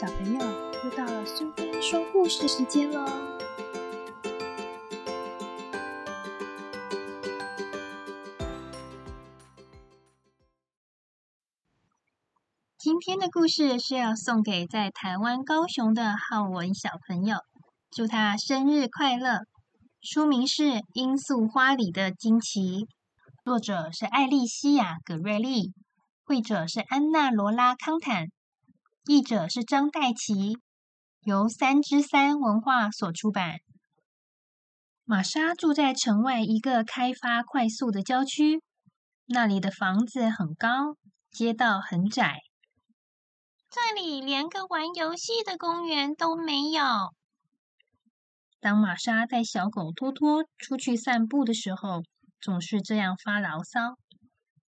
小朋友，又到了苏菲说故事时间喽！今天的故事是要送给在台湾高雄的浩文小朋友，祝他生日快乐。书名是《罂粟花里的惊奇》，作者是艾丽西亚·葛瑞丽，绘者是安娜·罗拉·康坦。译者是张代琪，由三之三文化所出版。玛莎住在城外一个开发快速的郊区，那里的房子很高，街道很窄，这里连个玩游戏的公园都没有。当玛莎带小狗托托出去散步的时候，总是这样发牢骚。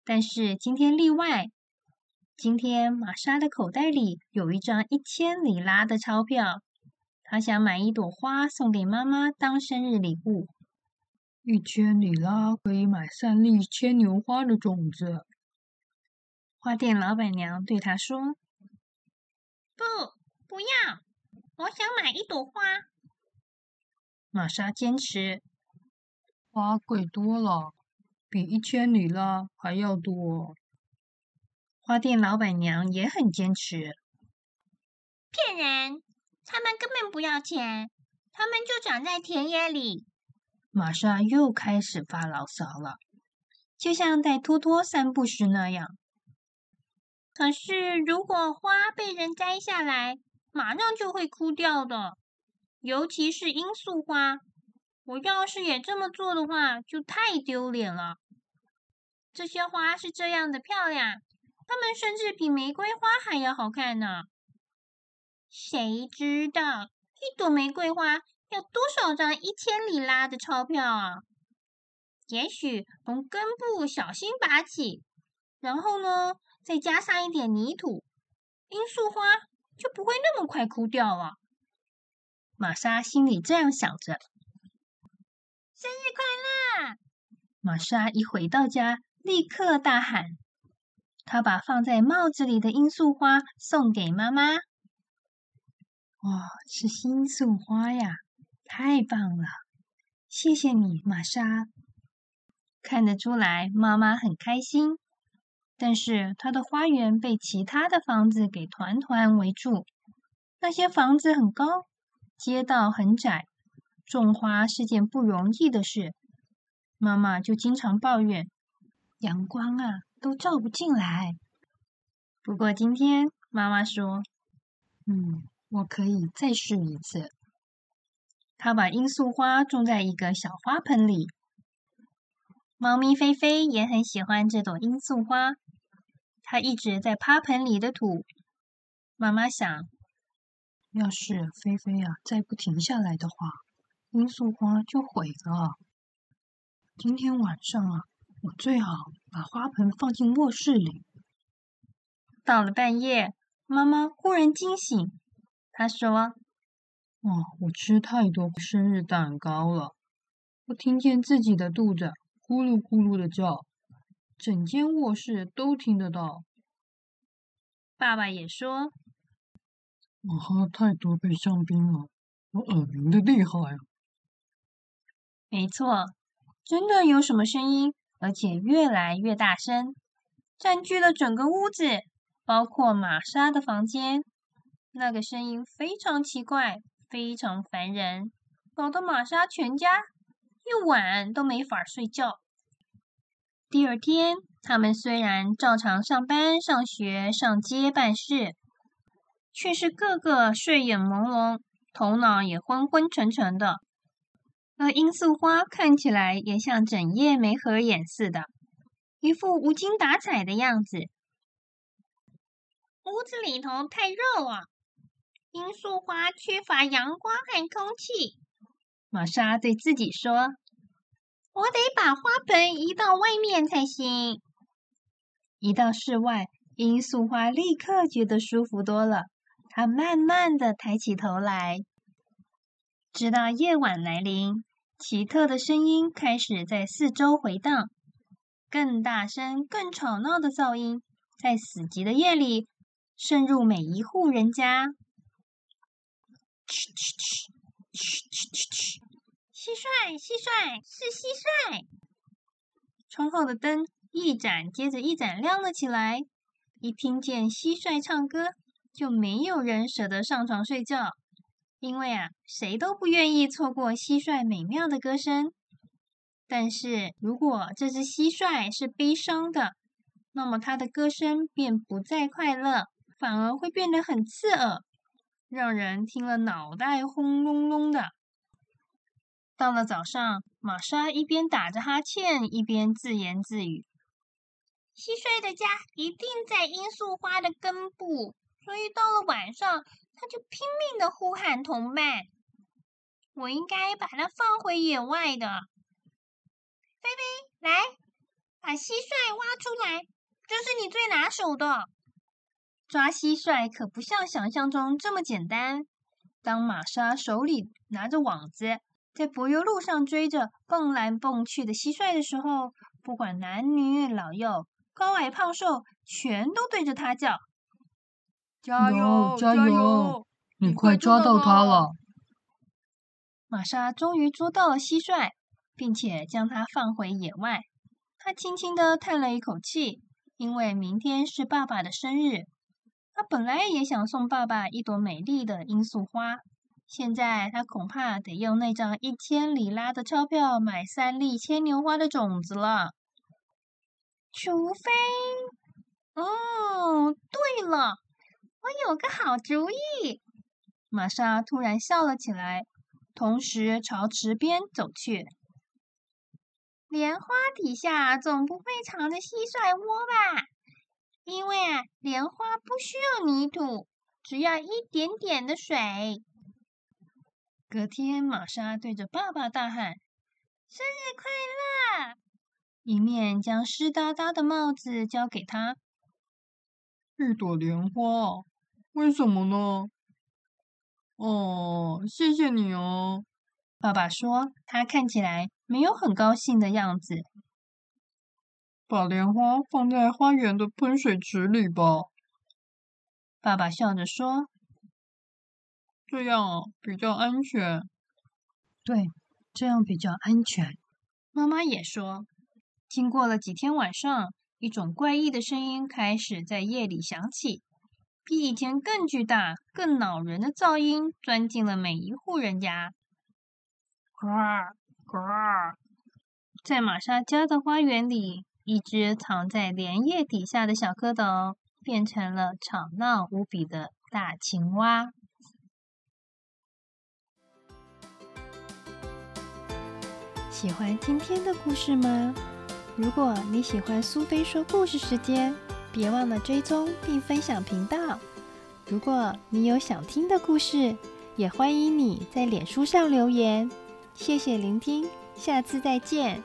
但是今天例外。今天玛莎的口袋里有一张一千里拉的钞票，她想买一朵花送给妈妈当生日礼物。一千里拉可以买三粒牵牛花的种子。花店老板娘对她说：“不，不要，我想买一朵花。”玛莎坚持：“花贵多了，比一千里拉还要多。”花店老板娘也很坚持，骗人！他们根本不要钱，他们就长在田野里。玛莎又开始发牢骚了，就像带托托散步时那样。可是，如果花被人摘下来，马上就会枯掉的，尤其是罂粟花。我要是也这么做的话，就太丢脸了。这些花是这样的漂亮。它们甚至比玫瑰花还要好看呢。谁知道一朵玫瑰花要多少张一千里拉的钞票啊？也许从根部小心拔起，然后呢，再加上一点泥土，罂粟花就不会那么快枯掉了。玛莎心里这样想着。生日快乐！玛莎一回到家，立刻大喊。他把放在帽子里的罂粟花送给妈妈。哇，是罂粟花呀！太棒了，谢谢你，玛莎。看得出来，妈妈很开心。但是，她的花园被其他的房子给团团围住。那些房子很高，街道很窄，种花是件不容易的事。妈妈就经常抱怨：阳光啊！都照不进来。不过今天妈妈说：“嗯，我可以再试一次。”她把罂粟花种在一个小花盆里。猫咪菲菲也很喜欢这朵罂粟花，它一直在趴盆里的土。妈妈想，要是菲菲啊再不停下来的话，罂粟花就毁了。今天晚上啊。我最好把花盆放进卧室里。到了半夜，妈妈忽然惊醒，她说：“哦，我吃太多生日蛋糕了，我听见自己的肚子咕噜咕噜的叫，整间卧室都听得到。”爸爸也说：“我喝太多杯香槟了，我耳鸣的厉害。”没错，真的有什么声音？而且越来越大声，占据了整个屋子，包括玛莎的房间。那个声音非常奇怪，非常烦人，搞得玛莎全家一晚都没法睡觉。第二天，他们虽然照常上班、上学、上街办事，却是个个睡眼朦胧，头脑也昏昏沉沉的。而罂粟花看起来也像整夜没合眼似的，一副无精打采的样子。屋子里头太热了，罂粟花缺乏阳光和空气。玛莎对自己说：“我得把花盆移到外面才行。”一到室外，罂粟花立刻觉得舒服多了。它慢慢的抬起头来，直到夜晚来临。奇特的声音开始在四周回荡，更大声、更吵闹的噪音在死寂的夜里渗入每一户人家，嘘嘘嘘嘘嘘嘘！蟋蟀，蟋蟀，是蟋蟀。窗后的灯一盏接着一盏亮了起来。一听见蟋蟀唱歌，就没有人舍得上床睡觉，因为啊，谁都不愿意错过蟋蟀美妙的歌声。但是如果这只蟋蟀是悲伤的，那么它的歌声便不再快乐，反而会变得很刺耳，让人听了脑袋轰隆隆的。到了早上，玛莎一边打着哈欠，一边自言自语。蟋蟀的家一定在罂粟花的根部，所以到了晚上，他就拼命的呼喊同伴。我应该把它放回野外的。菲菲，来，把蟋蟀挖出来，这是你最拿手的。抓蟋蟀可不像想象中这么简单。当玛莎手里拿着网子，在柏油路上追着蹦来蹦去的蟋蟀的时候，不管男女老幼。高矮胖瘦，全都对着他叫：“加油，加油！你快抓到他了！”玛莎终于捉到了蟋蟀，并且将它放回野外。她轻轻的叹了一口气，因为明天是爸爸的生日。她本来也想送爸爸一朵美丽的罂粟花，现在她恐怕得用那张一千里拉的钞票买三粒牵牛花的种子了。除非，哦，对了，我有个好主意。玛莎突然笑了起来，同时朝池边走去。莲花底下总不会藏着蟋蟀窝吧？因为啊，莲花不需要泥土，只要一点点的水。隔天，玛莎对着爸爸大喊：“生日快乐！”一面将湿哒哒的帽子交给他。一朵莲花，为什么呢？哦，谢谢你哦。爸爸说，他看起来没有很高兴的样子。把莲花放在花园的喷水池里吧。爸爸笑着说：“这样比较安全。”对，这样比较安全。妈妈也说。经过了几天晚上，一种怪异的声音开始在夜里响起，比以前更巨大、更恼人的噪音钻进了每一户人家。呱呱！在玛莎家的花园里，一只藏在莲叶底下的小蝌蚪变成了吵闹无比的大青蛙。喜欢今天的故事吗？如果你喜欢苏菲说故事时间，别忘了追踪并分享频道。如果你有想听的故事，也欢迎你在脸书上留言。谢谢聆听，下次再见。